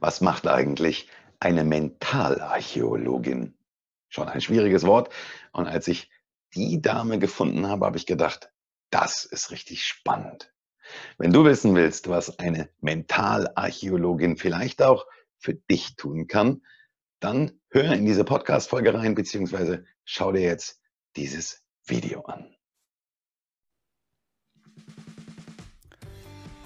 Was macht eigentlich eine Mentalarchäologin? Schon ein schwieriges Wort. Und als ich die Dame gefunden habe, habe ich gedacht, das ist richtig spannend. Wenn du wissen willst, was eine Mentalarchäologin vielleicht auch für dich tun kann, dann hör in diese Podcast-Folge rein, beziehungsweise schau dir jetzt dieses Video an.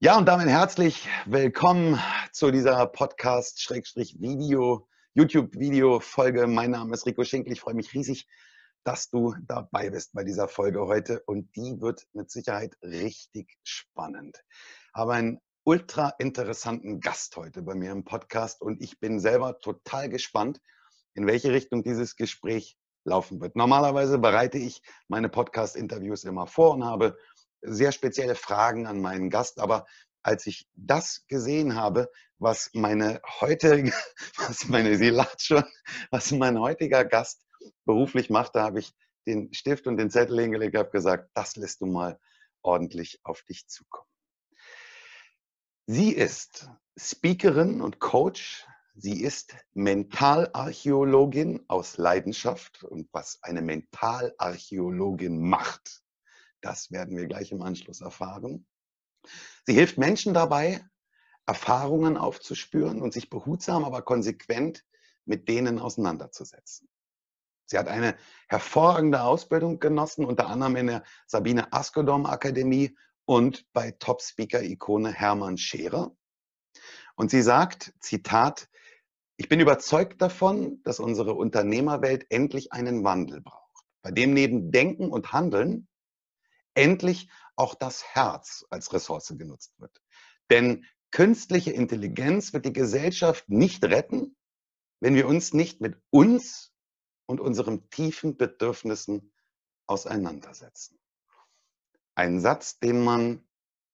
Ja, und damit herzlich willkommen zu dieser Podcast-Video, YouTube-Video-Folge. Mein Name ist Rico Schinkel. Ich freue mich riesig, dass du dabei bist bei dieser Folge heute. Und die wird mit Sicherheit richtig spannend. Habe einen ultra interessanten Gast heute bei mir im Podcast und ich bin selber total gespannt, in welche Richtung dieses Gespräch laufen wird. Normalerweise bereite ich meine Podcast-Interviews immer vor und habe sehr spezielle Fragen an meinen Gast, aber als ich das gesehen habe, was meine heutige, was meine, sie lacht schon, was mein heutiger Gast beruflich macht, da habe ich den Stift und den Zettel hingelegt, habe gesagt, das lässt du mal ordentlich auf dich zukommen. Sie ist Speakerin und Coach. Sie ist Mentalarchäologin aus Leidenschaft. Und was eine Mentalarchäologin macht, das werden wir gleich im Anschluss erfahren. Sie hilft Menschen dabei, Erfahrungen aufzuspüren und sich behutsam, aber konsequent mit denen auseinanderzusetzen. Sie hat eine hervorragende Ausbildung genossen, unter anderem in der Sabine Askodom Akademie und bei Top-Speaker-Ikone Hermann Scherer. Und sie sagt, Zitat, ich bin überzeugt davon, dass unsere Unternehmerwelt endlich einen Wandel braucht, bei dem neben Denken und Handeln endlich auch das Herz als Ressource genutzt wird. Denn künstliche Intelligenz wird die Gesellschaft nicht retten, wenn wir uns nicht mit uns und unseren tiefen Bedürfnissen auseinandersetzen. Ein Satz, den man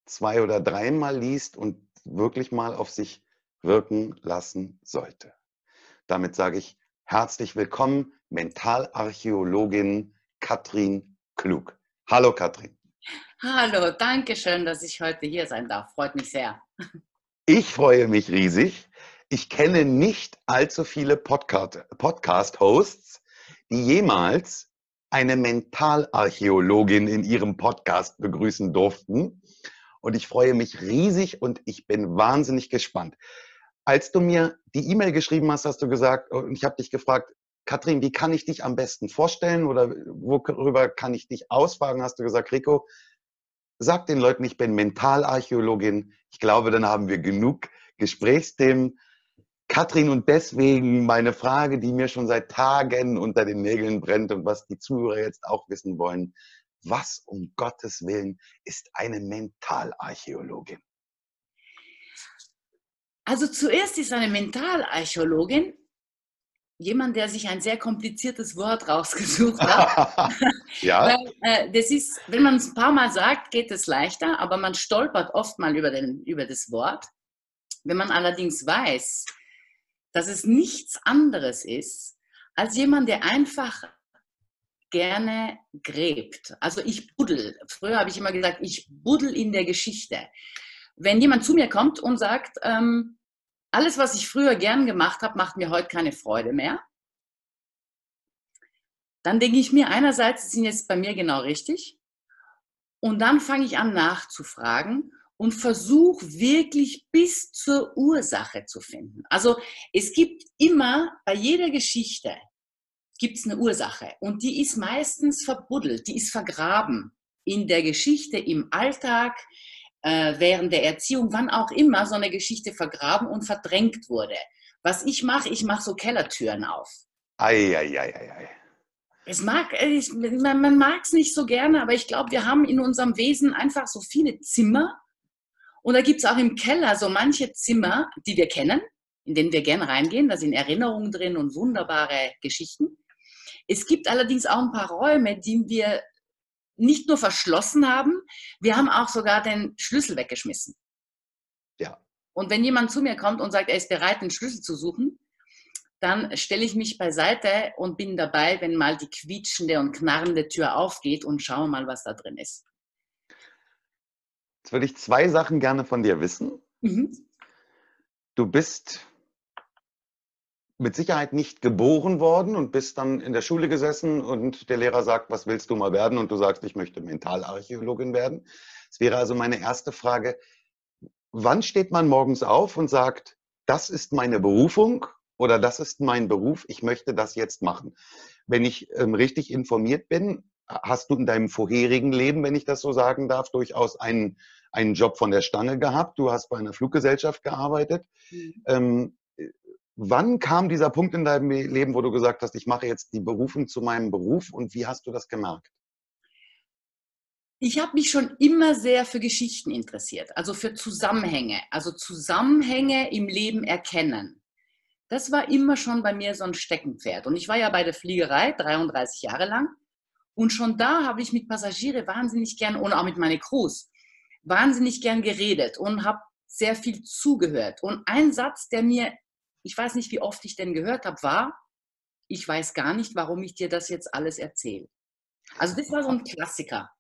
zwei oder dreimal liest und wirklich mal auf sich wirken lassen sollte. Damit sage ich herzlich willkommen, Mentalarchäologin Katrin Klug. Hallo Katrin. Hallo, danke schön, dass ich heute hier sein darf. Freut mich sehr. Ich freue mich riesig. Ich kenne nicht allzu viele Podcast-Hosts, die jemals eine Mentalarchäologin in ihrem Podcast begrüßen durften. Und ich freue mich riesig und ich bin wahnsinnig gespannt. Als du mir die E-Mail geschrieben hast, hast du gesagt, und ich habe dich gefragt, Katrin, wie kann ich dich am besten vorstellen oder worüber kann ich dich ausfragen? Hast du gesagt, Rico, sag den Leuten, ich bin Mentalarchäologin. Ich glaube, dann haben wir genug Gesprächsthemen. Katrin, und deswegen meine Frage, die mir schon seit Tagen unter den Nägeln brennt und was die Zuhörer jetzt auch wissen wollen. Was um Gottes Willen ist eine Mentalarchäologin? Also zuerst ist eine Mentalarchäologin jemand, der sich ein sehr kompliziertes Wort rausgesucht hat. ja. Weil, äh, das ist, wenn man es ein paar Mal sagt, geht es leichter, aber man stolpert oft mal über, den, über das Wort. Wenn man allerdings weiß, dass es nichts anderes ist, als jemand, der einfach gerne gräbt. Also ich buddel. Früher habe ich immer gesagt, ich buddel in der Geschichte. Wenn jemand zu mir kommt und sagt, ähm, alles, was ich früher gern gemacht habe, macht mir heute keine Freude mehr. Dann denke ich mir, einerseits sind jetzt bei mir genau richtig. Und dann fange ich an nachzufragen und versuch wirklich bis zur Ursache zu finden. Also es gibt immer bei jeder Geschichte gibt es eine Ursache und die ist meistens verbuddelt, die ist vergraben in der Geschichte, im Alltag, äh, während der Erziehung, wann auch immer so eine Geschichte vergraben und verdrängt wurde. Was ich mache, ich mache so Kellertüren auf. Ei, ei, ei, ei, ei. Es mag, ich, man, man mag es nicht so gerne, aber ich glaube, wir haben in unserem Wesen einfach so viele Zimmer. Und da gibt es auch im Keller so manche Zimmer, die wir kennen, in denen wir gerne reingehen. Da sind Erinnerungen drin und wunderbare Geschichten. Es gibt allerdings auch ein paar Räume, die wir nicht nur verschlossen haben, wir haben auch sogar den Schlüssel weggeschmissen. Ja. Und wenn jemand zu mir kommt und sagt, er ist bereit, den Schlüssel zu suchen, dann stelle ich mich beiseite und bin dabei, wenn mal die quietschende und knarrende Tür aufgeht und schaue mal, was da drin ist. Jetzt würde ich zwei Sachen gerne von dir wissen. Mhm. Du bist mit Sicherheit nicht geboren worden und bist dann in der Schule gesessen und der Lehrer sagt, was willst du mal werden? Und du sagst, ich möchte Mentalarchäologin werden. Es wäre also meine erste Frage, wann steht man morgens auf und sagt, das ist meine Berufung oder das ist mein Beruf, ich möchte das jetzt machen? Wenn ich ähm, richtig informiert bin, hast du in deinem vorherigen Leben, wenn ich das so sagen darf, durchaus einen, einen Job von der Stange gehabt. Du hast bei einer Fluggesellschaft gearbeitet. Mhm. Ähm, Wann kam dieser Punkt in deinem Leben, wo du gesagt hast, ich mache jetzt die Berufung zu meinem Beruf und wie hast du das gemerkt? Ich habe mich schon immer sehr für Geschichten interessiert, also für Zusammenhänge, also Zusammenhänge im Leben erkennen. Das war immer schon bei mir so ein Steckenpferd. Und ich war ja bei der Fliegerei 33 Jahre lang. Und schon da habe ich mit Passagiere wahnsinnig gern und auch mit meinen Crews wahnsinnig gern geredet und habe sehr viel zugehört. Und ein Satz, der mir ich weiß nicht, wie oft ich denn gehört habe, war, ich weiß gar nicht, warum ich dir das jetzt alles erzähle. Also das war so ein Klassiker.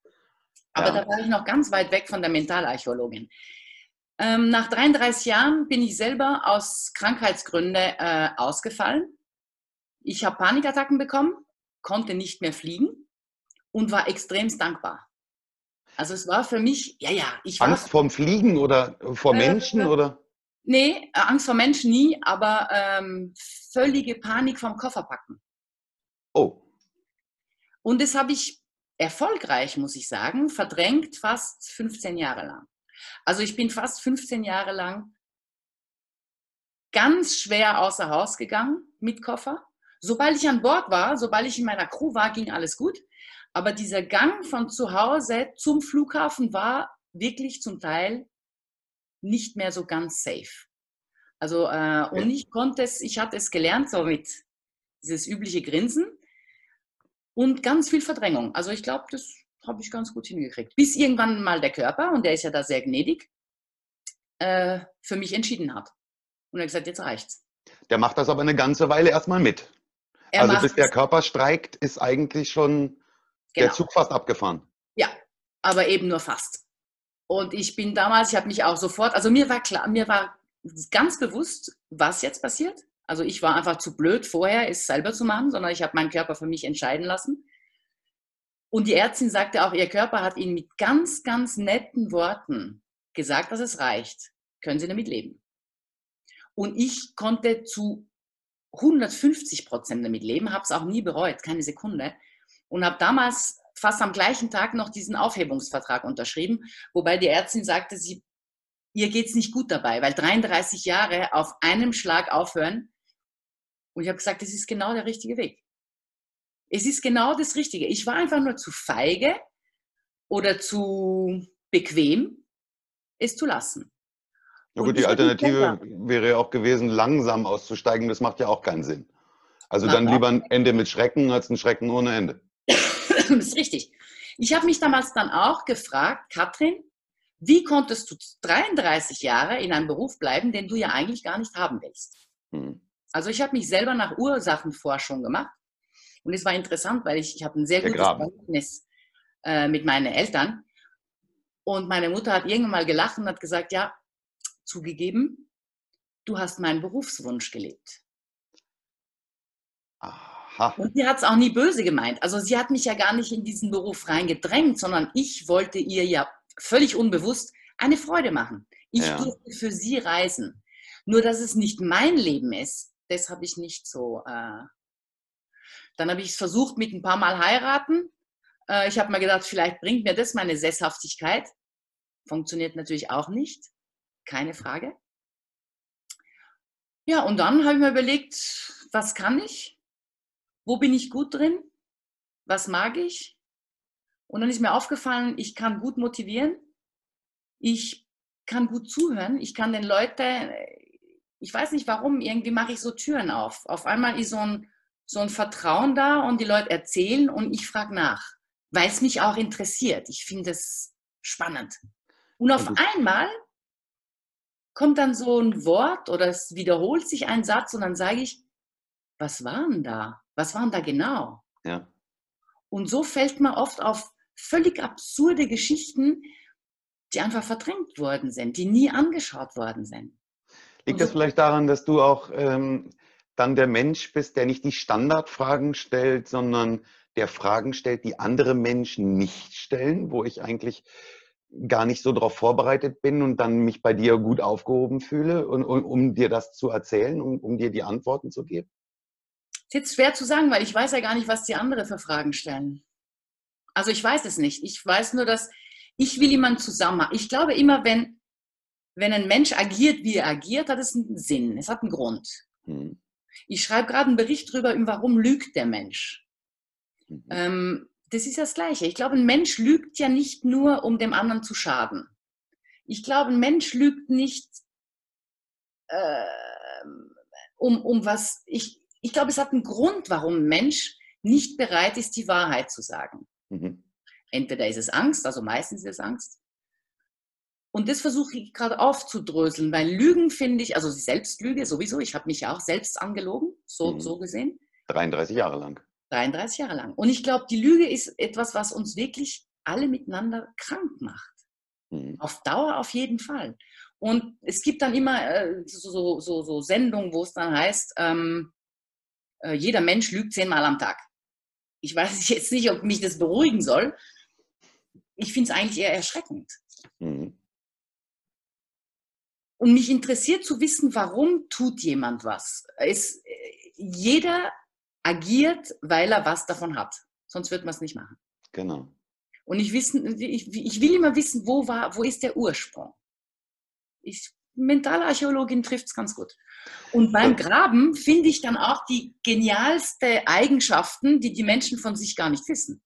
Aber ja. da war ich noch ganz weit weg von der Mentalarchäologin. Ähm, nach 33 Jahren bin ich selber aus Krankheitsgründen äh, ausgefallen. Ich habe Panikattacken bekommen, konnte nicht mehr fliegen und war extremst dankbar. Also es war für mich, ja, ja, ich war. Angst vorm Fliegen oder vor äh, Menschen äh, oder? Nee, äh, Angst vor Menschen nie, aber ähm, völlige Panik vom Kofferpacken. Oh. Und das habe ich erfolgreich, muss ich sagen, verdrängt fast 15 Jahre lang. Also ich bin fast 15 Jahre lang ganz schwer außer Haus gegangen mit Koffer. Sobald ich an Bord war, sobald ich in meiner Crew war, ging alles gut. Aber dieser Gang von zu Hause zum Flughafen war wirklich zum Teil nicht mehr so ganz safe. Also, äh, und ich konnte es, ich hatte es gelernt, so mit dieses übliche Grinsen und ganz viel Verdrängung. Also, ich glaube, das habe ich ganz gut hingekriegt. Bis irgendwann mal der Körper, und der ist ja da sehr gnädig, äh, für mich entschieden hat. Und er hat gesagt, jetzt reicht's. Der macht das aber eine ganze Weile erstmal mit. Er also bis der Körper streikt, ist eigentlich schon genau. der Zug fast abgefahren. Ja, aber eben nur fast. Und ich bin damals, ich habe mich auch sofort, also mir war klar, mir war ganz bewusst, was jetzt passiert. Also ich war einfach zu blöd vorher, es selber zu machen, sondern ich habe meinen Körper für mich entscheiden lassen. Und die Ärztin sagte auch, ihr Körper hat Ihnen mit ganz, ganz netten Worten gesagt, dass es reicht. Können Sie damit leben? Und ich konnte zu 150 Prozent damit leben, habe es auch nie bereut, keine Sekunde. Und habe damals fast am gleichen Tag noch diesen Aufhebungsvertrag unterschrieben, wobei die Ärztin sagte, sie, ihr geht es nicht gut dabei, weil 33 Jahre auf einem Schlag aufhören. Und ich habe gesagt, das ist genau der richtige Weg. Es ist genau das Richtige. Ich war einfach nur zu feige oder zu bequem, es zu lassen. Na gut, die Alternative wäre ja auch gewesen, langsam auszusteigen. Das macht ja auch keinen Sinn. Also dann lieber ein Ende mit Schrecken als ein Schrecken ohne Ende. das ist richtig. Ich habe mich damals dann auch gefragt, Katrin, wie konntest du 33 Jahre in einem Beruf bleiben, den du ja eigentlich gar nicht haben willst? Hm. Also ich habe mich selber nach Ursachenforschung gemacht und es war interessant, weil ich, ich habe ein sehr gutes Verhältnis äh, mit meinen Eltern und meine Mutter hat irgendwann mal gelacht und hat gesagt, ja, zugegeben, du hast meinen Berufswunsch gelebt. Ah. Aha. Und sie hat es auch nie böse gemeint. Also sie hat mich ja gar nicht in diesen Beruf reingedrängt, sondern ich wollte ihr ja völlig unbewusst eine Freude machen. Ich ja. durfte für sie reisen. Nur, dass es nicht mein Leben ist, das habe ich nicht so. Äh dann habe ich es versucht mit ein paar Mal heiraten. Äh, ich habe mir gedacht, vielleicht bringt mir das meine Sesshaftigkeit. Funktioniert natürlich auch nicht. Keine Frage. Ja, und dann habe ich mir überlegt, was kann ich? Wo bin ich gut drin? Was mag ich? Und dann ist mir aufgefallen, ich kann gut motivieren. Ich kann gut zuhören. Ich kann den Leuten, ich weiß nicht warum, irgendwie mache ich so Türen auf. Auf einmal ist so ein, so ein Vertrauen da und die Leute erzählen und ich frage nach, weil es mich auch interessiert. Ich finde es spannend. Und auf einmal kommt dann so ein Wort oder es wiederholt sich ein Satz und dann sage ich, was war denn da? Was waren da genau? Ja. Und so fällt man oft auf völlig absurde Geschichten, die einfach verdrängt worden sind, die nie angeschaut worden sind. Liegt so, das vielleicht daran, dass du auch ähm, dann der Mensch bist, der nicht die Standardfragen stellt, sondern der Fragen stellt, die andere Menschen nicht stellen, wo ich eigentlich gar nicht so darauf vorbereitet bin und dann mich bei dir gut aufgehoben fühle, und, und, um dir das zu erzählen, um, um dir die Antworten zu geben? Ist jetzt schwer zu sagen, weil ich weiß ja gar nicht, was die anderen für Fragen stellen. Also ich weiß es nicht. Ich weiß nur, dass ich will jemanden zusammen. Ich glaube immer, wenn, wenn ein Mensch agiert, wie er agiert, hat es einen Sinn. Es hat einen Grund. Hm. Ich schreibe gerade einen Bericht darüber, warum lügt der Mensch. Mhm. Ähm, das ist das Gleiche. Ich glaube, ein Mensch lügt ja nicht nur, um dem anderen zu schaden. Ich glaube, ein Mensch lügt nicht, äh, um, um was. Ich, ich glaube, es hat einen Grund, warum ein Mensch nicht bereit ist, die Wahrheit zu sagen. Mhm. Entweder ist es Angst, also meistens ist es Angst. Und das versuche ich gerade aufzudröseln, weil Lügen finde ich, also Selbstlüge sowieso, ich habe mich ja auch selbst angelogen, so, mhm. so gesehen. 33 Jahre lang. 33 Jahre lang. Und ich glaube, die Lüge ist etwas, was uns wirklich alle miteinander krank macht. Mhm. Auf Dauer auf jeden Fall. Und es gibt dann immer äh, so, so, so, Sendungen, wo es dann heißt, ähm, äh, jeder Mensch lügt zehnmal am Tag. Ich weiß jetzt nicht, ob mich das beruhigen soll. Ich finde es eigentlich eher erschreckend. Mhm. Und mich interessiert zu wissen, warum tut jemand was. Es, äh, jeder agiert, weil er was davon hat. Sonst wird man es nicht machen. Genau. Und ich, wissen, ich, ich will immer wissen, wo, war, wo ist der Ursprung. Ich, Mentalarchäologin trifft es ganz gut. Und beim Graben finde ich dann auch die genialste Eigenschaften, die die Menschen von sich gar nicht wissen.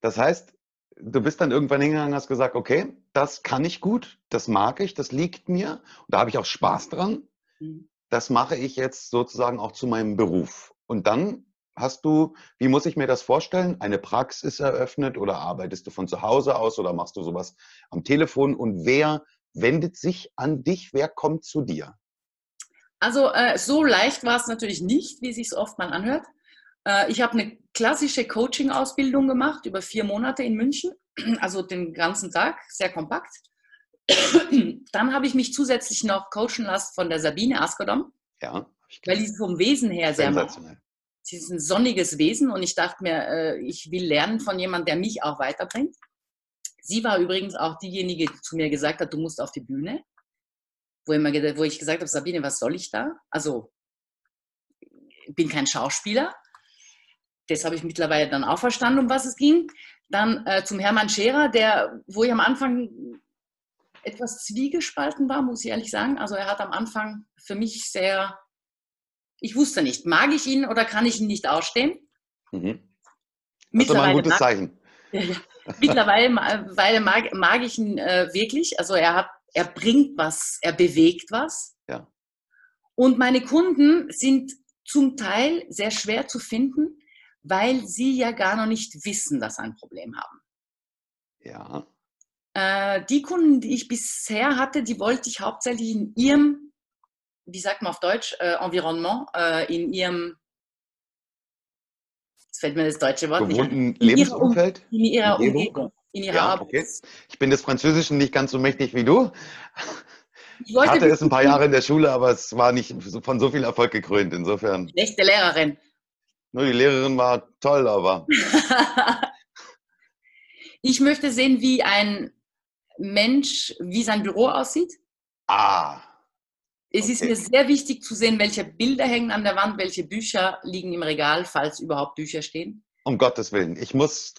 Das heißt, du bist dann irgendwann hingegangen und hast gesagt, okay, das kann ich gut, das mag ich, das liegt mir und da habe ich auch Spaß dran. Mhm das mache ich jetzt sozusagen auch zu meinem Beruf. Und dann hast du, wie muss ich mir das vorstellen, eine Praxis eröffnet oder arbeitest du von zu Hause aus oder machst du sowas am Telefon? Und wer wendet sich an dich? Wer kommt zu dir? Also äh, so leicht war es natürlich nicht, wie es sich oft mal anhört. Äh, ich habe eine klassische Coaching-Ausbildung gemacht über vier Monate in München, also den ganzen Tag, sehr kompakt. Dann habe ich mich zusätzlich noch coachen lassen von der Sabine Askodom. Ja. Weil die vom Wesen her sehr macht. Sie ist ein sonniges Wesen und ich dachte mir, äh, ich will lernen von jemandem, der mich auch weiterbringt. Sie war übrigens auch diejenige, die zu mir gesagt hat, du musst auf die Bühne. Wo, immer, wo ich gesagt habe, Sabine, was soll ich da? Also, ich bin kein Schauspieler. Das habe ich mittlerweile dann auch verstanden, um was es ging. Dann äh, zum Hermann Scherer, der, wo ich am Anfang etwas zwiegespalten war, muss ich ehrlich sagen. Also er hat am Anfang für mich sehr, ich wusste nicht, mag ich ihn oder kann ich ihn nicht ausstehen? Mhm. Das ist aber ein gutes Zeichen. Ja, ja. Mittlerweile mag, mag ich ihn äh, wirklich. Also er hat, er bringt was, er bewegt was. Ja. Und meine Kunden sind zum Teil sehr schwer zu finden, weil sie ja gar noch nicht wissen, dass sie ein Problem haben. Ja. Äh, die Kunden, die ich bisher hatte, die wollte ich hauptsächlich in ihrem, wie sagt man auf Deutsch, äh, Environnement, äh, in ihrem, jetzt fällt mir das deutsche Wort Gewohnten nicht Lebensumfeld? In ihrer Umgebung. Umgebung in ihrer ja, okay. Ich bin des Französischen nicht ganz so mächtig wie du. Ich hatte es ein paar Jahre in der Schule, aber es war nicht von so viel Erfolg gekrönt. Insofern. Schlechte Lehrerin. Nur die Lehrerin war toll, aber. ich möchte sehen, wie ein Mensch, wie sein Büro aussieht. Ah. Es okay. ist mir sehr wichtig zu sehen, welche Bilder hängen an der Wand, welche Bücher liegen im Regal, falls überhaupt Bücher stehen. Um Gottes Willen. Ich muss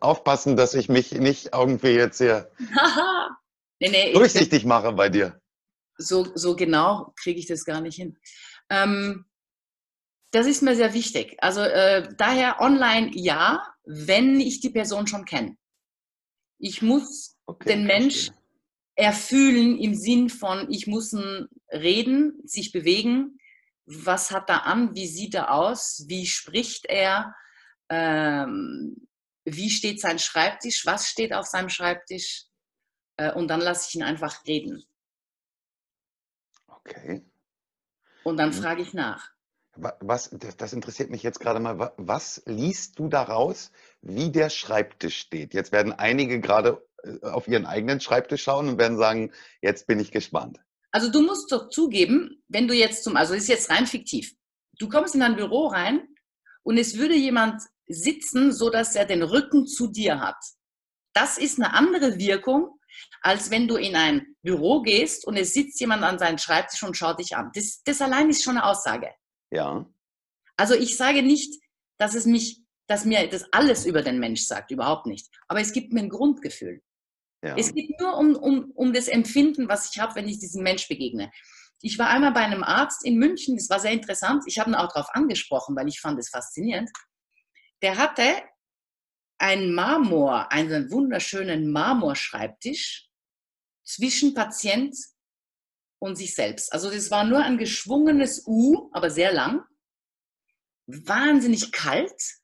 aufpassen, dass ich mich nicht irgendwie jetzt hier nee, nee, durchsichtig ich, mache bei dir. So, so genau kriege ich das gar nicht hin. Ähm, das ist mir sehr wichtig. Also äh, daher online ja, wenn ich die Person schon kenne. Ich muss okay, den Mensch erfüllen im Sinn von, ich muss reden, sich bewegen. Was hat er an? Wie sieht er aus? Wie spricht er? Ähm, wie steht sein Schreibtisch? Was steht auf seinem Schreibtisch? Äh, und dann lasse ich ihn einfach reden. Okay. Und dann mhm. frage ich nach. Was, das interessiert mich jetzt gerade mal. Was liest du daraus, wie der Schreibtisch steht? Jetzt werden einige gerade auf ihren eigenen Schreibtisch schauen und werden sagen, jetzt bin ich gespannt. Also du musst doch zugeben, wenn du jetzt zum, also ist jetzt rein fiktiv, du kommst in ein Büro rein und es würde jemand sitzen, so dass er den Rücken zu dir hat. Das ist eine andere Wirkung, als wenn du in ein Büro gehst und es sitzt jemand an seinem Schreibtisch und schaut dich an. Das, das allein ist schon eine Aussage. Ja. Also ich sage nicht, dass es mich, dass mir das alles über den Mensch sagt, überhaupt nicht. Aber es gibt mir ein Grundgefühl. Ja. Es geht nur um, um, um das Empfinden, was ich habe, wenn ich diesem Mensch begegne. Ich war einmal bei einem Arzt in München, das war sehr interessant. Ich habe ihn auch darauf angesprochen, weil ich fand es faszinierend. Der hatte einen Marmor, einen wunderschönen Marmorschreibtisch zwischen Patient und sich selbst. Also das war nur ein geschwungenes U, aber sehr lang, wahnsinnig kalt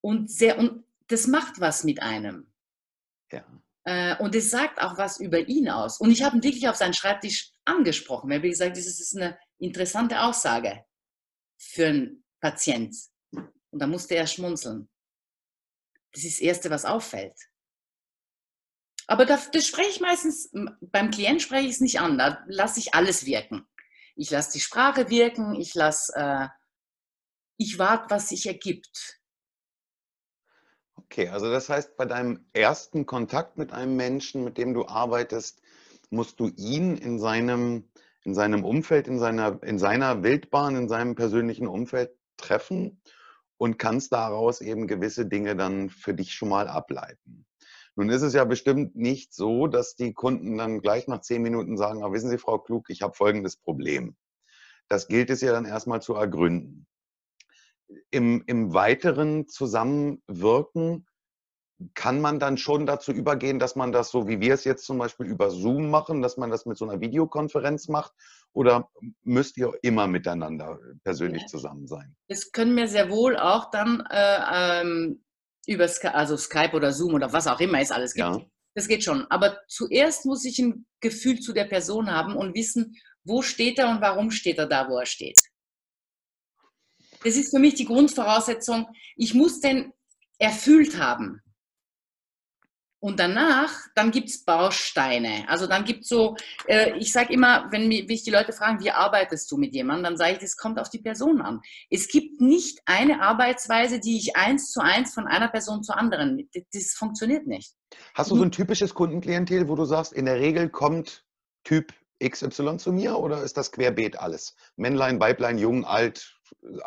und sehr und das macht was mit einem. Ja. Äh, und es sagt auch was über ihn aus. Und ich habe ihn wirklich auf seinen Schreibtisch angesprochen. Ich habe gesagt, das ist eine interessante Aussage für einen Patient. Und da musste er schmunzeln. Das ist das Erste, was auffällt. Aber das, das spreche ich meistens, beim Klient spreche ich es nicht an, da lasse ich alles wirken. Ich lasse die Sprache wirken, ich lasse, äh, ich warte, was sich ergibt. Okay, also das heißt, bei deinem ersten Kontakt mit einem Menschen, mit dem du arbeitest, musst du ihn in seinem, in seinem Umfeld, in seiner, in seiner Wildbahn, in seinem persönlichen Umfeld treffen und kannst daraus eben gewisse Dinge dann für dich schon mal ableiten. Nun ist es ja bestimmt nicht so, dass die Kunden dann gleich nach zehn Minuten sagen, ah, wissen Sie, Frau Klug, ich habe folgendes Problem. Das gilt es ja dann erstmal zu ergründen. Im, Im weiteren Zusammenwirken kann man dann schon dazu übergehen, dass man das so, wie wir es jetzt zum Beispiel über Zoom machen, dass man das mit so einer Videokonferenz macht? Oder müsst ihr immer miteinander persönlich ja. zusammen sein? Das können wir sehr wohl auch dann äh, ähm, über Skype, also Skype oder Zoom oder was auch immer es alles gibt. Ja. Das geht schon. Aber zuerst muss ich ein Gefühl zu der Person haben und wissen, wo steht er und warum steht er da, wo er steht. Das ist für mich die Grundvoraussetzung. Ich muss den erfüllt haben. Und danach, dann gibt es Bausteine. Also dann gibt es so, äh, ich sage immer, wenn mich die Leute fragen, wie arbeitest du mit jemandem, dann sage ich, das kommt auf die Person an. Es gibt nicht eine Arbeitsweise, die ich eins zu eins von einer Person zur anderen, das, das funktioniert nicht. Hast du so ein typisches Kundenklientel, wo du sagst, in der Regel kommt Typ XY zu mir oder ist das querbeet alles? Männlein, Weiblein, jung, alt,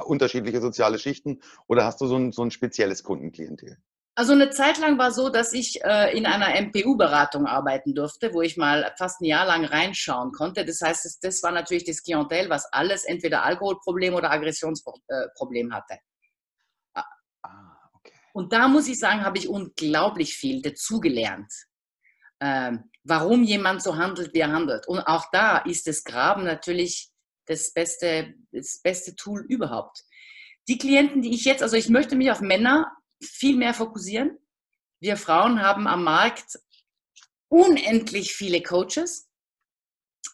unterschiedliche soziale Schichten oder hast du so ein, so ein spezielles Kundenklientel? Also eine Zeit lang war so, dass ich äh, in einer MPU-Beratung arbeiten durfte, wo ich mal fast ein Jahr lang reinschauen konnte. Das heißt, das, das war natürlich das Klientel, was alles entweder Alkoholproblem oder Aggressionsproblem hatte. Ah, ah, okay. Und da muss ich sagen, habe ich unglaublich viel dazugelernt. Ähm, warum jemand so handelt, wie er handelt. Und auch da ist das Graben natürlich das beste, das beste Tool überhaupt. Die Klienten, die ich jetzt, also ich möchte mich auf Männer viel mehr fokussieren. Wir Frauen haben am Markt unendlich viele Coaches,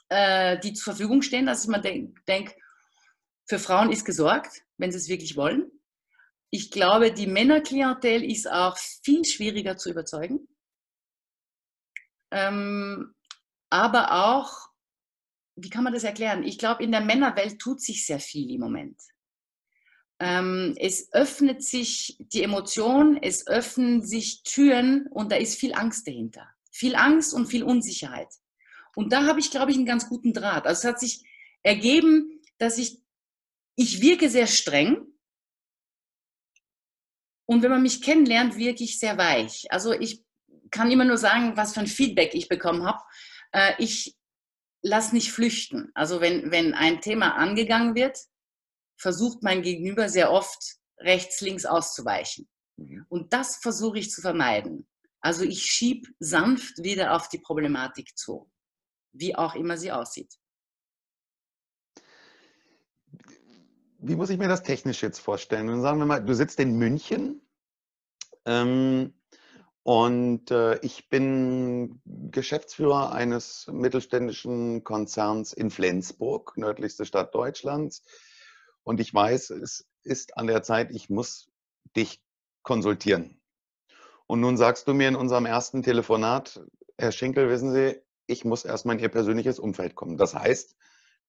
äh, die zur Verfügung stehen, dass ich mir denke, denk, für Frauen ist gesorgt, wenn sie es wirklich wollen. Ich glaube, die Männerklientel ist auch viel schwieriger zu überzeugen. Ähm, aber auch, wie kann man das erklären? Ich glaube, in der Männerwelt tut sich sehr viel im Moment. Ähm, es öffnet sich die Emotion, es öffnen sich Türen und da ist viel Angst dahinter. viel Angst und viel Unsicherheit. Und da habe ich, glaube ich, einen ganz guten Draht. Also es hat sich ergeben, dass ich, ich wirke sehr streng. Und wenn man mich kennenlernt, wirke ich sehr weich. Also ich kann immer nur sagen, was für ein Feedback ich bekommen habe. Äh, ich lasse nicht flüchten. Also wenn, wenn ein Thema angegangen wird, versucht mein Gegenüber sehr oft rechts, links auszuweichen. Mhm. Und das versuche ich zu vermeiden. Also ich schiebe sanft wieder auf die Problematik zu, wie auch immer sie aussieht. Wie muss ich mir das technisch jetzt vorstellen? Sagen wir mal, du sitzt in München ähm, und äh, ich bin Geschäftsführer eines mittelständischen Konzerns in Flensburg, nördlichste Stadt Deutschlands. Und ich weiß, es ist an der Zeit, ich muss dich konsultieren. Und nun sagst du mir in unserem ersten Telefonat, Herr Schinkel, wissen Sie, ich muss erstmal in Ihr persönliches Umfeld kommen. Das heißt,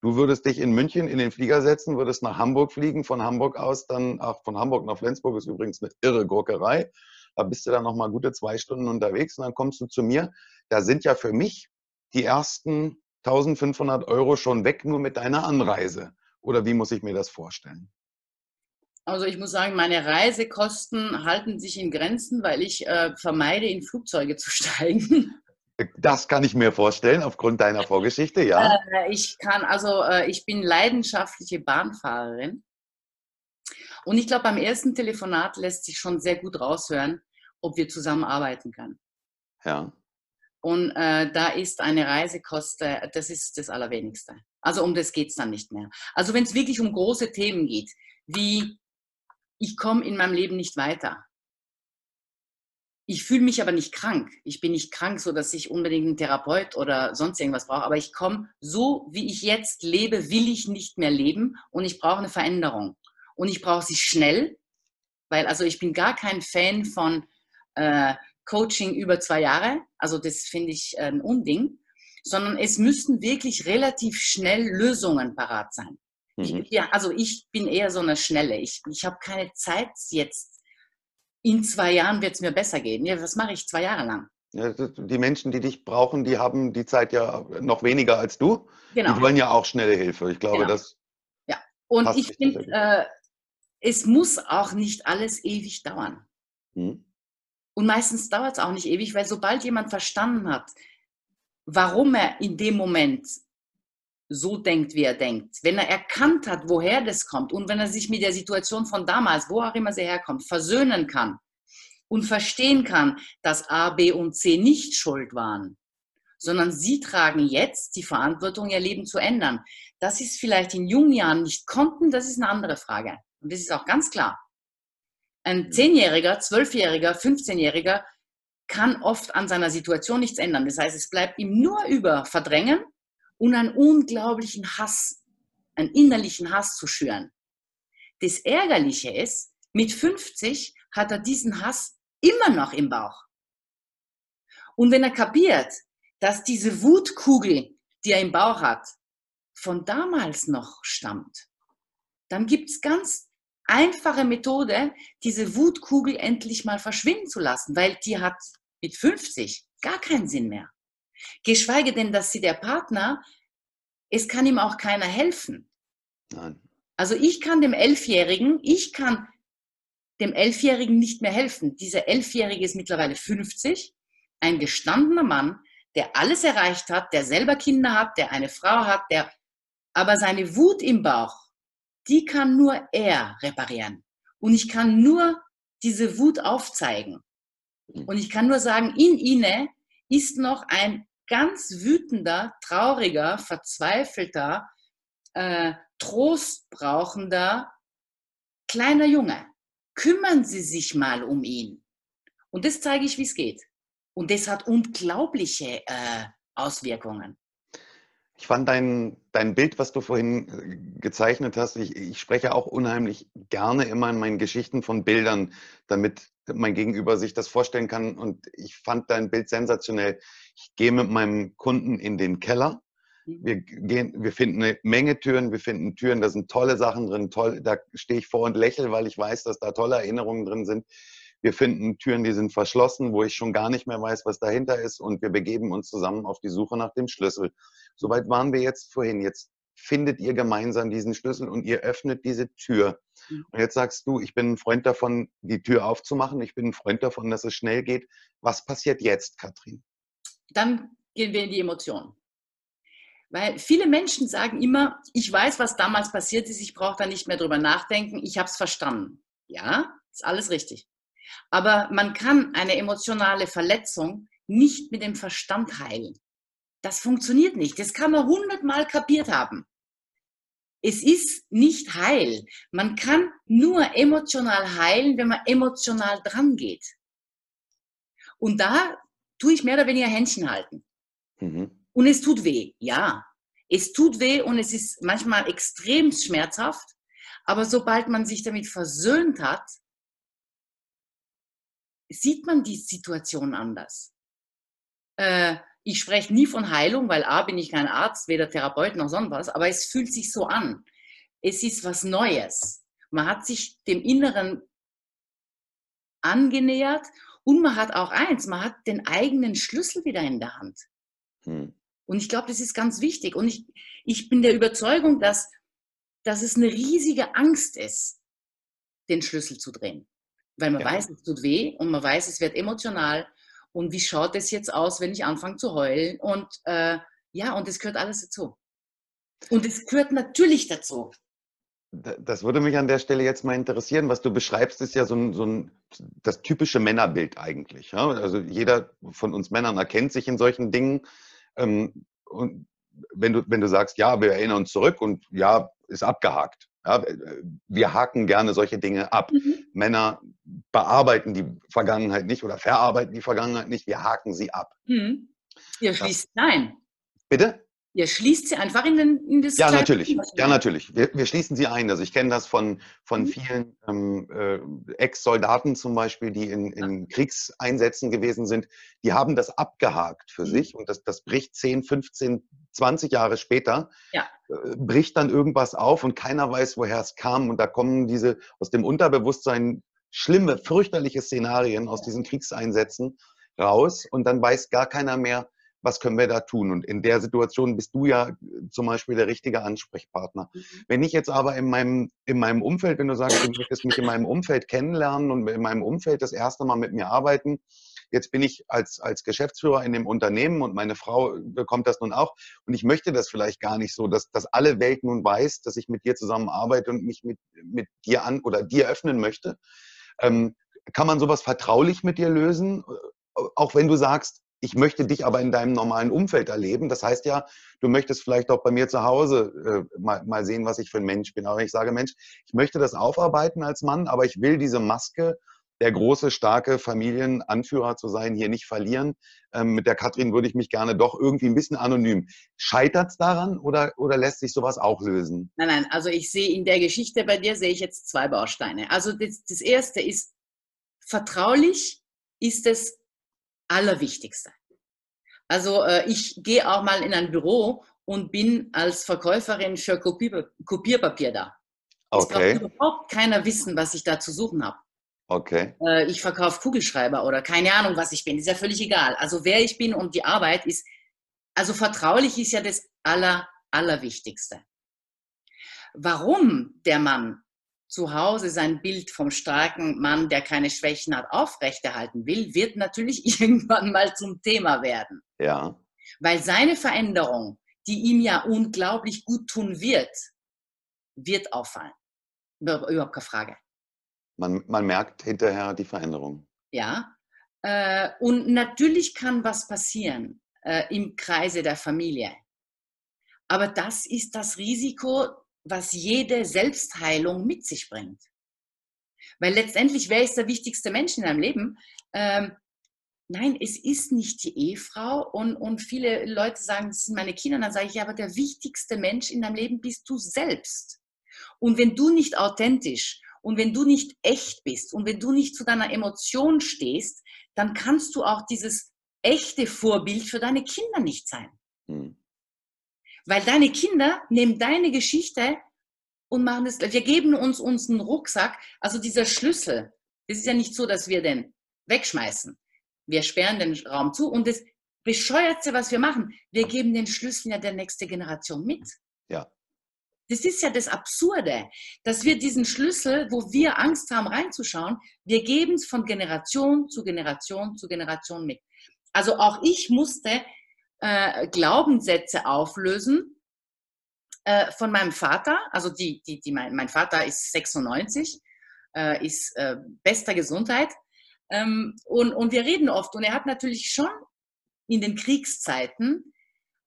du würdest dich in München in den Flieger setzen, würdest nach Hamburg fliegen, von Hamburg aus dann, ach, von Hamburg nach Flensburg ist übrigens eine irre Gurkerei. Da bist du dann nochmal gute zwei Stunden unterwegs und dann kommst du zu mir. Da sind ja für mich die ersten 1500 Euro schon weg, nur mit deiner Anreise. Oder wie muss ich mir das vorstellen? Also ich muss sagen, meine Reisekosten halten sich in Grenzen, weil ich äh, vermeide, in Flugzeuge zu steigen. Das kann ich mir vorstellen, aufgrund deiner Vorgeschichte, ja. Äh, ich kann, also äh, ich bin leidenschaftliche Bahnfahrerin. Und ich glaube, beim ersten Telefonat lässt sich schon sehr gut raushören, ob wir zusammenarbeiten können. Ja. Und äh, da ist eine Reisekoste, das ist das Allerwenigste. Also um das geht es dann nicht mehr. Also wenn es wirklich um große Themen geht, wie ich komme in meinem Leben nicht weiter. Ich fühle mich aber nicht krank. Ich bin nicht krank, so dass ich unbedingt einen Therapeut oder sonst irgendwas brauche. Aber ich komme so, wie ich jetzt lebe, will ich nicht mehr leben und ich brauche eine Veränderung. Und ich brauche sie schnell, weil also ich bin gar kein Fan von äh, Coaching über zwei Jahre. Also das finde ich ein Unding sondern es müssten wirklich relativ schnell Lösungen parat sein. Mhm. Ich, ja, also ich bin eher so eine Schnelle. Ich, ich habe keine Zeit jetzt. In zwei Jahren wird es mir besser gehen. Ja, was mache ich zwei Jahre lang? Die Menschen, die dich brauchen, die haben die Zeit ja noch weniger als du. Genau. Die wollen ja auch schnelle Hilfe. Ich glaube, genau. das. Ja, und ich finde, äh, es muss auch nicht alles ewig dauern. Hm. Und meistens dauert es auch nicht ewig, weil sobald jemand verstanden hat, warum er in dem Moment so denkt, wie er denkt, wenn er erkannt hat, woher das kommt und wenn er sich mit der Situation von damals, wo auch immer sie herkommt, versöhnen kann und verstehen kann, dass A, B und C nicht schuld waren, sondern sie tragen jetzt die Verantwortung, ihr Leben zu ändern. Das ist vielleicht in jungen Jahren nicht konnten, das ist eine andere Frage. Und das ist auch ganz klar. Ein Zehnjähriger, Zwölfjähriger, 15-Jähriger kann oft an seiner Situation nichts ändern. Das heißt, es bleibt ihm nur über Verdrängen und einen unglaublichen Hass, einen innerlichen Hass zu schüren. Das Ärgerliche ist, mit 50 hat er diesen Hass immer noch im Bauch. Und wenn er kapiert, dass diese Wutkugel, die er im Bauch hat, von damals noch stammt, dann gibt es ganz einfache Methode, diese Wutkugel endlich mal verschwinden zu lassen, weil die hat mit 50 gar keinen Sinn mehr. Geschweige denn, dass sie der Partner, es kann ihm auch keiner helfen. Nein. Also ich kann dem Elfjährigen, ich kann dem Elfjährigen nicht mehr helfen. Dieser Elfjährige ist mittlerweile 50, ein gestandener Mann, der alles erreicht hat, der selber Kinder hat, der eine Frau hat, der, aber seine Wut im Bauch, die kann nur er reparieren. Und ich kann nur diese Wut aufzeigen. Und ich kann nur sagen, in ihnen ist noch ein ganz wütender, trauriger, verzweifelter, äh, trostbrauchender kleiner Junge. Kümmern Sie sich mal um ihn. Und das zeige ich, wie es geht. Und das hat unglaubliche äh, Auswirkungen. Ich fand dein, dein Bild, was du vorhin äh, gezeichnet hast, ich, ich spreche auch unheimlich gerne immer in meinen Geschichten von Bildern, damit mein Gegenüber sich das vorstellen kann. Und ich fand dein Bild sensationell. Ich gehe mit meinem Kunden in den Keller. Mhm. Wir, gehen, wir finden eine Menge Türen, wir finden Türen, da sind tolle Sachen drin, toll, da stehe ich vor und lächle, weil ich weiß, dass da tolle Erinnerungen drin sind. Wir finden Türen, die sind verschlossen, wo ich schon gar nicht mehr weiß, was dahinter ist und wir begeben uns zusammen auf die Suche nach dem Schlüssel. Soweit waren wir jetzt vorhin. Jetzt findet ihr gemeinsam diesen Schlüssel und ihr öffnet diese Tür. Mhm. Und jetzt sagst du, ich bin ein Freund davon, die Tür aufzumachen. Ich bin ein Freund davon, dass es schnell geht. Was passiert jetzt, Katrin? Dann gehen wir in die Emotionen. Weil viele Menschen sagen immer, ich weiß, was damals passiert ist, ich brauche da nicht mehr drüber nachdenken, ich habe es verstanden. Ja, ist alles richtig. Aber man kann eine emotionale Verletzung nicht mit dem Verstand heilen. Das funktioniert nicht. Das kann man hundertmal kapiert haben. Es ist nicht heil. Man kann nur emotional heilen, wenn man emotional dran geht. Und da tue ich mehr oder weniger Händchen halten. Mhm. Und es tut weh, ja. Es tut weh und es ist manchmal extrem schmerzhaft. Aber sobald man sich damit versöhnt hat, sieht man die Situation anders. Äh, ich spreche nie von Heilung, weil A bin ich kein Arzt, weder Therapeut noch sonst was, aber es fühlt sich so an. Es ist was Neues. Man hat sich dem Inneren angenähert und man hat auch eins, man hat den eigenen Schlüssel wieder in der Hand. Hm. Und ich glaube, das ist ganz wichtig. Und ich, ich bin der Überzeugung, dass, dass es eine riesige Angst ist, den Schlüssel zu drehen. Weil man ja. weiß, es tut weh und man weiß, es wird emotional. Und wie schaut es jetzt aus, wenn ich anfange zu heulen? Und äh, ja, und es gehört alles dazu. Und es gehört natürlich dazu. Das würde mich an der Stelle jetzt mal interessieren. Was du beschreibst, ist ja so ein, so ein das typische Männerbild eigentlich. Ja? Also jeder von uns Männern erkennt sich in solchen Dingen. Ähm, und wenn du, wenn du sagst, ja, wir erinnern uns zurück und ja, ist abgehakt. Ja, wir haken gerne solche Dinge ab. Mhm. Männer bearbeiten die Vergangenheit nicht oder verarbeiten die Vergangenheit nicht, wir haken sie ab. Mhm. Ihr schließt, nein. Bitte? Ihr schließt sie einfach in, den, in das Ja, natürlich. Ja, natürlich. Wir, wir, schließen sie ein. Also ich kenne das von, von mhm. vielen ähm, äh, Ex-Soldaten zum Beispiel, die in, in Kriegseinsätzen gewesen sind. Die haben das abgehakt für mhm. sich und das, das bricht 10, 15, 20 Jahre später, ja. äh, bricht dann irgendwas auf und keiner weiß, woher es kam. Und da kommen diese aus dem Unterbewusstsein schlimme, fürchterliche Szenarien aus diesen Kriegseinsätzen raus und dann weiß gar keiner mehr, was können wir da tun? Und in der Situation bist du ja äh, zum Beispiel der richtige Ansprechpartner. Mhm. Wenn ich jetzt aber in meinem, in meinem Umfeld, wenn du sagst, du möchtest mich in meinem Umfeld kennenlernen und in meinem Umfeld das erste Mal mit mir arbeiten, jetzt bin ich als, als Geschäftsführer in dem Unternehmen und meine Frau bekommt das nun auch. Und ich möchte das vielleicht gar nicht so, dass, dass alle Welt nun weiß, dass ich mit dir zusammen arbeite und mich mit, mit dir an oder dir öffnen möchte. Ähm, kann man sowas vertraulich mit dir lösen? Äh, auch wenn du sagst, ich möchte dich aber in deinem normalen Umfeld erleben. Das heißt ja, du möchtest vielleicht auch bei mir zu Hause äh, mal, mal sehen, was ich für ein Mensch bin. Aber ich sage, Mensch, ich möchte das aufarbeiten als Mann, aber ich will diese Maske, der große, starke Familienanführer zu sein, hier nicht verlieren. Ähm, mit der Katrin würde ich mich gerne doch irgendwie ein bisschen anonym. Scheitert es daran oder, oder lässt sich sowas auch lösen? Nein, nein, also ich sehe in der Geschichte bei dir sehe ich jetzt zwei Bausteine. Also das, das erste ist, vertraulich ist es Allerwichtigste. Also äh, ich gehe auch mal in ein Büro und bin als Verkäuferin für Kopier Kopierpapier da. Okay. Es braucht überhaupt keiner wissen, was ich da zu suchen habe. Okay. Äh, ich verkaufe Kugelschreiber oder keine Ahnung, was ich bin. Ist ja völlig egal. Also wer ich bin und die Arbeit ist, also vertraulich ist ja das Aller, Allerwichtigste. Warum der Mann zu Hause sein Bild vom starken Mann, der keine Schwächen hat, aufrechterhalten will, wird natürlich irgendwann mal zum Thema werden. Ja. Weil seine Veränderung, die ihm ja unglaublich gut tun wird, wird auffallen. Überhaupt keine Frage. Man, man merkt hinterher die Veränderung. Ja. Äh, und natürlich kann was passieren äh, im Kreise der Familie. Aber das ist das Risiko, was jede Selbstheilung mit sich bringt. Weil letztendlich, wer ist der wichtigste Mensch in deinem Leben? Ähm, nein, es ist nicht die Ehefrau und, und viele Leute sagen, das sind meine Kinder. Dann sage ich, ja, aber der wichtigste Mensch in deinem Leben bist du selbst. Und wenn du nicht authentisch und wenn du nicht echt bist und wenn du nicht zu deiner Emotion stehst, dann kannst du auch dieses echte Vorbild für deine Kinder nicht sein. Hm. Weil deine Kinder nehmen deine Geschichte und machen das. Wir geben uns unseren Rucksack, also dieser Schlüssel, Es ist ja nicht so, dass wir den wegschmeißen. Wir sperren den Raum zu und das Bescheuertste, was wir machen, wir geben den Schlüssel ja der nächsten Generation mit. Ja. Das ist ja das Absurde, dass wir diesen Schlüssel, wo wir Angst haben reinzuschauen, wir geben es von Generation zu Generation zu Generation mit. Also auch ich musste äh, Glaubenssätze auflösen äh, von meinem Vater. Also die, die, die, mein, mein Vater ist 96, äh, ist äh, bester Gesundheit. Ähm, und, und wir reden oft. Und er hat natürlich schon in den Kriegszeiten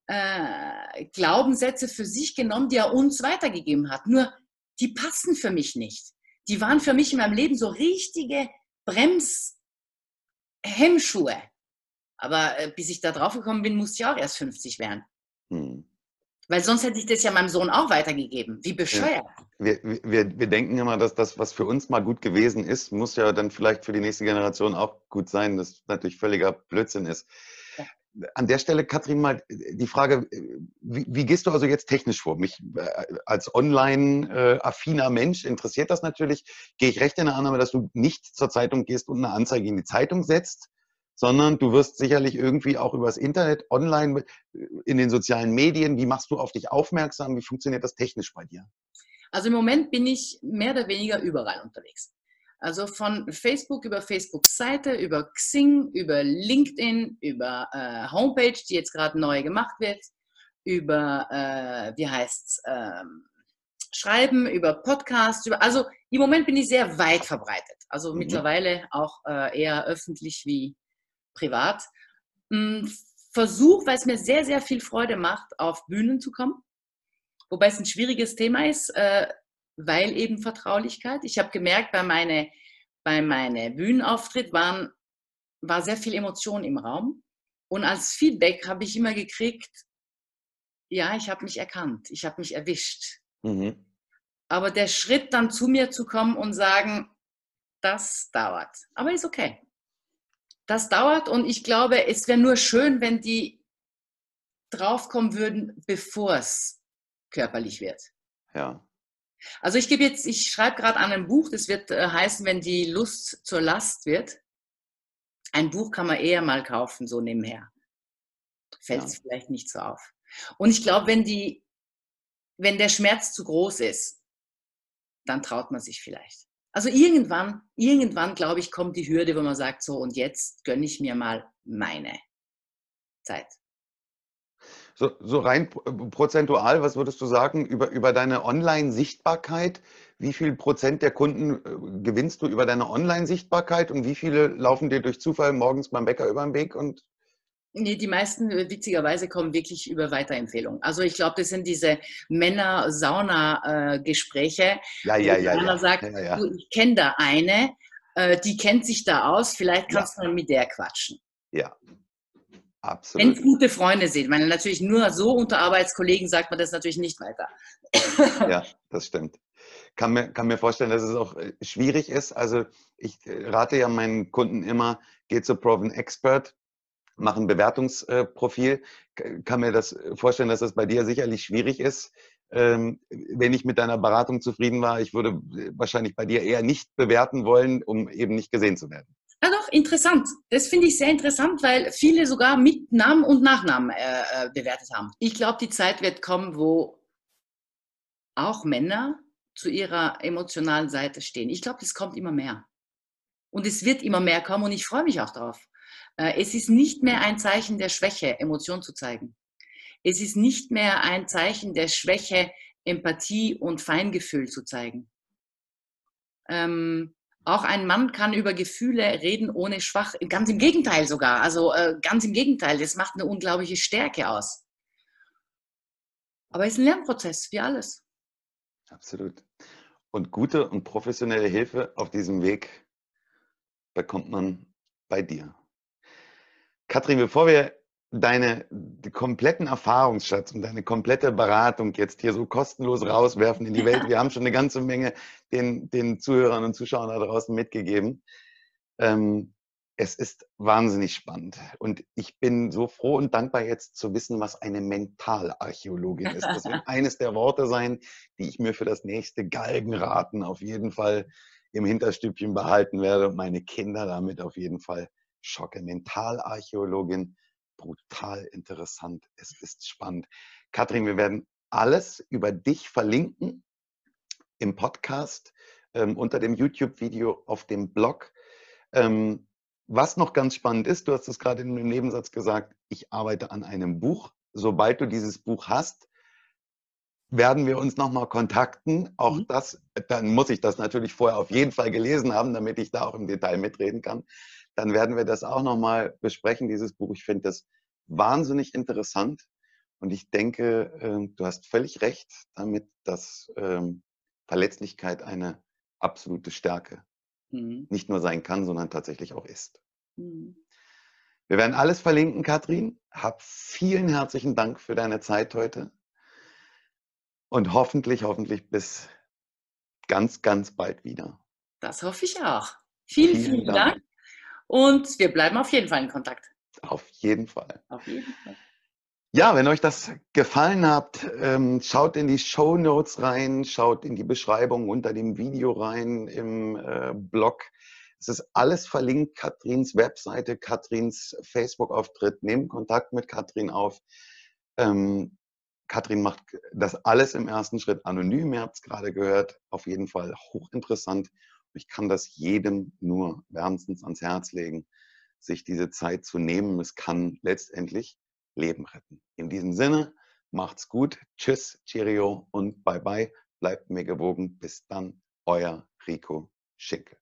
äh, Glaubenssätze für sich genommen, die er uns weitergegeben hat. Nur die passen für mich nicht. Die waren für mich in meinem Leben so richtige Bremshemmschuhe. Aber äh, bis ich da drauf gekommen bin, musste ich auch erst 50 werden. Hm. Weil sonst hätte ich das ja meinem Sohn auch weitergegeben. Wie bescheuert. Ja. Wir, wir, wir denken immer, dass das, was für uns mal gut gewesen ist, muss ja dann vielleicht für die nächste Generation auch gut sein, das natürlich völliger Blödsinn ist an der Stelle, Katrin, mal die Frage, wie, wie, gehst du also jetzt technisch vor? Mich äh, als online-affiner Mensch interessiert das natürlich. Gehe ich recht in der Annahme, dass du nicht zur Zeitung gehst und eine Anzeige in die Zeitung setzt, sondern du wirst sicherlich irgendwie auch übers Internet, online, in den sozialen Medien, wie machst du auf dich aufmerksam? Wie funktioniert das technisch bei dir? Also im Moment bin ich mehr oder weniger überall unterwegs. Also von Facebook über Facebook-Seite, über Xing, über LinkedIn, über äh, Homepage, die jetzt gerade neu gemacht wird, über, äh, wie heißt's, ähm, Schreiben, über Podcasts, über, also im Moment bin ich sehr weit verbreitet. Also mhm. mittlerweile auch äh, eher öffentlich wie privat. Hm, Versuch, weil es mir sehr, sehr viel Freude macht, auf Bühnen zu kommen. Wobei es ein schwieriges Thema ist, äh, weil eben Vertraulichkeit. Ich habe gemerkt, bei meinem bei meine Bühnenauftritt waren, war sehr viel Emotion im Raum. Und als Feedback habe ich immer gekriegt, ja, ich habe mich erkannt, ich habe mich erwischt. Mhm. Aber der Schritt dann zu mir zu kommen und sagen, das dauert. Aber ist okay. Das dauert und ich glaube, es wäre nur schön, wenn die draufkommen würden, bevor es körperlich wird. Ja. Also ich gebe jetzt, ich schreibe gerade an einem Buch, das wird äh, heißen, wenn die Lust zur Last wird. Ein Buch kann man eher mal kaufen, so nebenher. Fällt es ja. vielleicht nicht so auf. Und ich glaube, wenn die, wenn der Schmerz zu groß ist, dann traut man sich vielleicht. Also irgendwann, irgendwann, glaube ich, kommt die Hürde, wo man sagt, so und jetzt gönne ich mir mal meine Zeit. So, so rein prozentual, was würdest du sagen über, über deine Online-Sichtbarkeit? Wie viel Prozent der Kunden äh, gewinnst du über deine Online-Sichtbarkeit und wie viele laufen dir durch Zufall morgens beim Bäcker über den Weg und Nee, die meisten äh, witzigerweise kommen wirklich über Weiterempfehlungen. Also ich glaube, das sind diese Männer-Sauna-Gespräche. Ja, ja, ja. Einer ja. sagt, ja, ja. Du, ich kenne da eine, äh, die kennt sich da aus, vielleicht kannst du mit der quatschen. Ja, Absolut. Wenn es gute Freunde sind. Weil natürlich nur so unter Arbeitskollegen sagt man das natürlich nicht weiter. Ja, das stimmt. Kann mir, kann mir vorstellen, dass es auch äh, schwierig ist. Also ich rate ja meinen Kunden immer, geht zu Proven Expert, mach ein Bewertungsprofil. Kann mir das vorstellen, dass das bei dir sicherlich schwierig ist. Ähm, wenn ich mit deiner Beratung zufrieden war, ich würde äh, wahrscheinlich bei dir eher nicht bewerten wollen, um eben nicht gesehen zu werden. Ja, doch, interessant. Das finde ich sehr interessant, weil viele sogar mit Namen und Nachnamen äh, äh bewertet haben. Ich glaube, die Zeit wird kommen, wo auch Männer zu ihrer emotionalen Seite stehen. Ich glaube, das kommt immer mehr. Und es wird immer mehr kommen und ich freue mich auch darauf. Äh, es ist nicht mehr ein Zeichen der Schwäche, Emotion zu zeigen. Es ist nicht mehr ein Zeichen der Schwäche, Empathie und Feingefühl zu zeigen. Ähm, auch ein Mann kann über Gefühle reden ohne schwach, ganz im Gegenteil sogar. Also äh, ganz im Gegenteil, das macht eine unglaubliche Stärke aus. Aber es ist ein Lernprozess, wie alles. Absolut. Und gute und professionelle Hilfe auf diesem Weg bekommt man bei dir. Katrin, bevor wir deine kompletten Erfahrungsschatz und deine komplette Beratung jetzt hier so kostenlos rauswerfen in die Welt. Wir haben schon eine ganze Menge den, den Zuhörern und Zuschauern da draußen mitgegeben. Ähm, es ist wahnsinnig spannend und ich bin so froh und dankbar jetzt zu wissen, was eine Mentalarchäologin ist. Das wird eines der Worte sein, die ich mir für das nächste Galgenraten auf jeden Fall im Hinterstübchen behalten werde und meine Kinder damit auf jeden Fall schocke. Mentalarchäologin, brutal interessant. Es ist spannend. Katrin, wir werden alles über dich verlinken im Podcast, ähm, unter dem YouTube-Video, auf dem Blog. Ähm, was noch ganz spannend ist, du hast es gerade in einem Nebensatz gesagt, ich arbeite an einem Buch. Sobald du dieses Buch hast, werden wir uns nochmal kontakten. Auch mhm. das, dann muss ich das natürlich vorher auf jeden Fall gelesen haben, damit ich da auch im Detail mitreden kann. Dann werden wir das auch nochmal besprechen, dieses Buch. Ich finde das wahnsinnig interessant. Und ich denke, äh, du hast völlig recht damit, dass ähm, Verletzlichkeit eine absolute Stärke mhm. nicht nur sein kann, sondern tatsächlich auch ist. Mhm. Wir werden alles verlinken, Katrin. Hab vielen herzlichen Dank für deine Zeit heute. Und hoffentlich, hoffentlich bis ganz, ganz bald wieder. Das hoffe ich auch. Vielen, vielen, vielen Dank. Dank. Und wir bleiben auf jeden Fall in Kontakt. Auf jeden Fall. Auf jeden Fall. Ja, wenn euch das gefallen hat, ähm, schaut in die Show Notes rein, schaut in die Beschreibung unter dem Video rein im äh, Blog. Es ist alles verlinkt, Katrins Webseite, Katrins Facebook-Auftritt. Nehmt Kontakt mit Katrin auf. Ähm, Katrin macht das alles im ersten Schritt anonym. Ihr habt es gerade gehört. Auf jeden Fall hochinteressant. Ich kann das jedem nur wärmstens ans Herz legen, sich diese Zeit zu nehmen. Es kann letztendlich Leben retten. In diesem Sinne, macht's gut. Tschüss, Cheerio und bye bye. Bleibt mir gewogen. Bis dann, euer Rico Schicke.